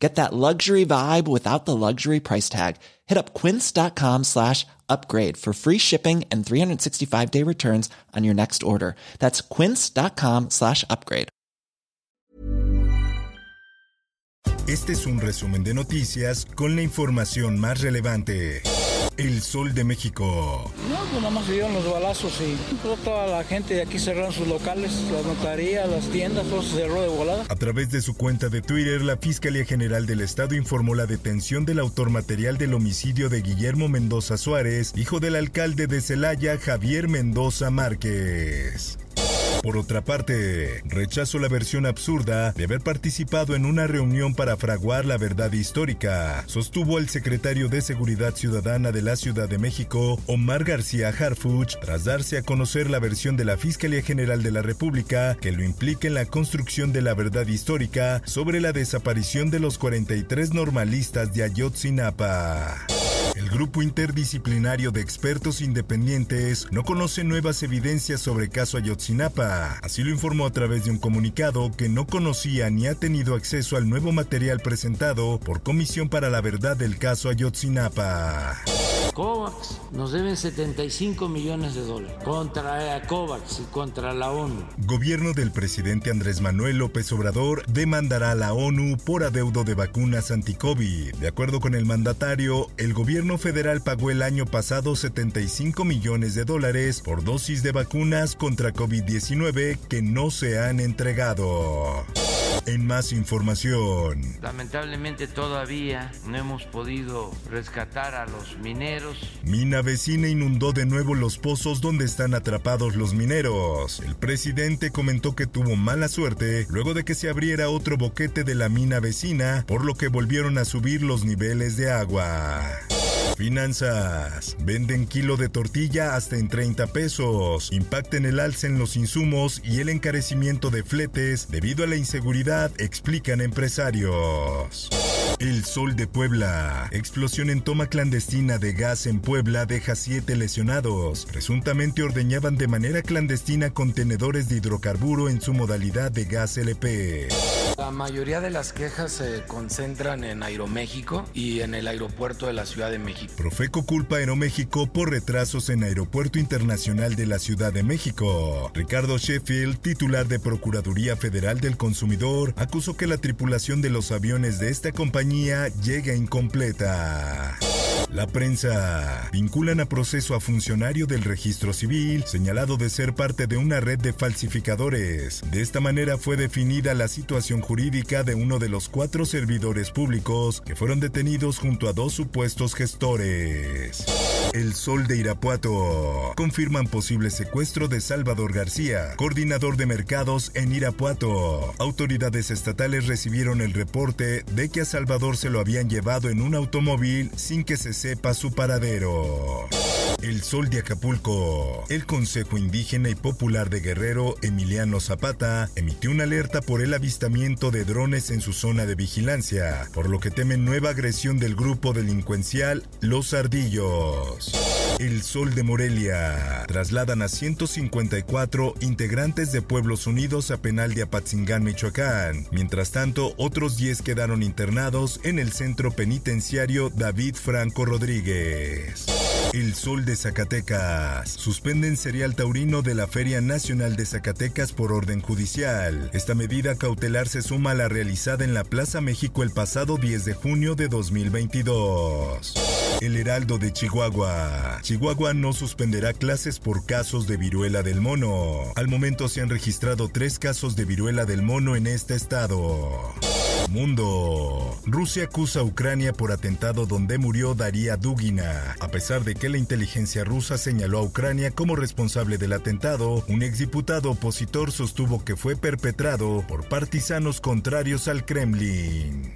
Get that luxury vibe without the luxury price tag. Hit up quince.com slash upgrade for free shipping and 365 day returns on your next order. That's quince.com slash upgrade. Este es un resumen de noticias con la información más relevante. El Sol de México. No, pues nada más se dieron los balazos y toda la gente de aquí cerraron sus locales, las notarías, las tiendas, todo se cerró de volada. A través de su cuenta de Twitter, la Fiscalía General del Estado informó la detención del autor material del homicidio de Guillermo Mendoza Suárez, hijo del alcalde de Celaya, Javier Mendoza Márquez. Por otra parte, rechazo la versión absurda de haber participado en una reunión para fraguar la verdad histórica, sostuvo el secretario de Seguridad Ciudadana de la Ciudad de México, Omar García Harfuch, tras darse a conocer la versión de la Fiscalía General de la República que lo implica en la construcción de la verdad histórica sobre la desaparición de los 43 normalistas de Ayotzinapa. Grupo interdisciplinario de expertos independientes no conoce nuevas evidencias sobre caso Ayotzinapa. Así lo informó a través de un comunicado que no conocía ni ha tenido acceso al nuevo material presentado por Comisión para la Verdad del caso Ayotzinapa. COVAX nos deben 75 millones de dólares contra COVAX y contra la ONU. Gobierno del presidente Andrés Manuel López Obrador demandará a la ONU por adeudo de vacunas anti-COVID. De acuerdo con el mandatario, el gobierno federal pagó el año pasado 75 millones de dólares por dosis de vacunas contra COVID-19 que no se han entregado. En más información. Lamentablemente todavía no hemos podido rescatar a los mineros. Mina vecina inundó de nuevo los pozos donde están atrapados los mineros. El presidente comentó que tuvo mala suerte luego de que se abriera otro boquete de la mina vecina, por lo que volvieron a subir los niveles de agua. Finanzas. Venden kilo de tortilla hasta en 30 pesos. Impacten el alza en los insumos y el encarecimiento de fletes debido a la inseguridad, explican empresarios. El Sol de Puebla. Explosión en toma clandestina de gas en Puebla deja siete lesionados. Presuntamente ordeñaban de manera clandestina contenedores de hidrocarburo en su modalidad de gas LP. La mayoría de las quejas se concentran en Aeroméxico y en el aeropuerto de la Ciudad de México. Profeco culpa a Aeroméxico por retrasos en Aeropuerto Internacional de la Ciudad de México. Ricardo Sheffield, titular de Procuraduría Federal del Consumidor, acusó que la tripulación de los aviones de esta compañía llega incompleta. La prensa. Vinculan a proceso a funcionario del registro civil, señalado de ser parte de una red de falsificadores. De esta manera fue definida la situación jurídica de uno de los cuatro servidores públicos que fueron detenidos junto a dos supuestos gestores. El Sol de Irapuato. Confirman posible secuestro de Salvador García, coordinador de mercados en Irapuato. Autoridades estatales recibieron el reporte de que a Salvador se lo habían llevado en un automóvil sin que se sepa su paradero. El Sol de Acapulco. El Consejo Indígena y Popular de Guerrero, Emiliano Zapata, emitió una alerta por el avistamiento de drones en su zona de vigilancia, por lo que temen nueva agresión del grupo delincuencial Los Ardillos. El Sol de Morelia. Trasladan a 154 integrantes de Pueblos Unidos a penal de Apatzingán, Michoacán. Mientras tanto, otros 10 quedaron internados en el centro penitenciario David Franco Rodríguez. El Sol de Zacatecas. Suspenden serial taurino de la Feria Nacional de Zacatecas por orden judicial. Esta medida cautelar se suma a la realizada en la Plaza México el pasado 10 de junio de 2022. El Heraldo de Chihuahua. Chihuahua no suspenderá clases por casos de viruela del mono. Al momento se han registrado tres casos de viruela del mono en este estado. Mundo. Rusia acusa a Ucrania por atentado donde murió Daria Dugina. A pesar de que la inteligencia rusa señaló a Ucrania como responsable del atentado, un exdiputado opositor sostuvo que fue perpetrado por partisanos contrarios al Kremlin.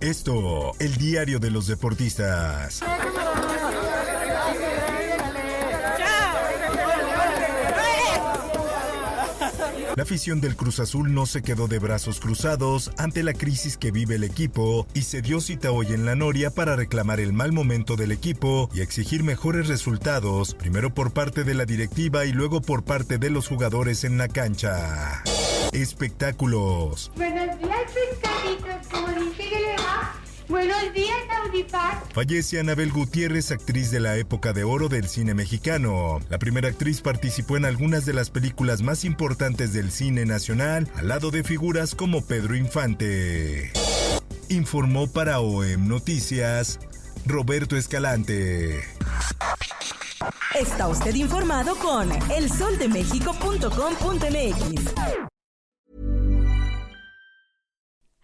Esto, el diario de los deportistas. La afición del Cruz Azul no se quedó de brazos cruzados ante la crisis que vive el equipo y se dio cita hoy en la Noria para reclamar el mal momento del equipo y exigir mejores resultados, primero por parte de la directiva y luego por parte de los jugadores en la cancha. Espectáculos. Buenos días, Audipar. Fallece Anabel Gutiérrez, actriz de la época de oro del cine mexicano. La primera actriz participó en algunas de las películas más importantes del cine nacional, al lado de figuras como Pedro Infante. Informó para OEM Noticias Roberto Escalante. Está usted informado con elsoldemexico.com.mx.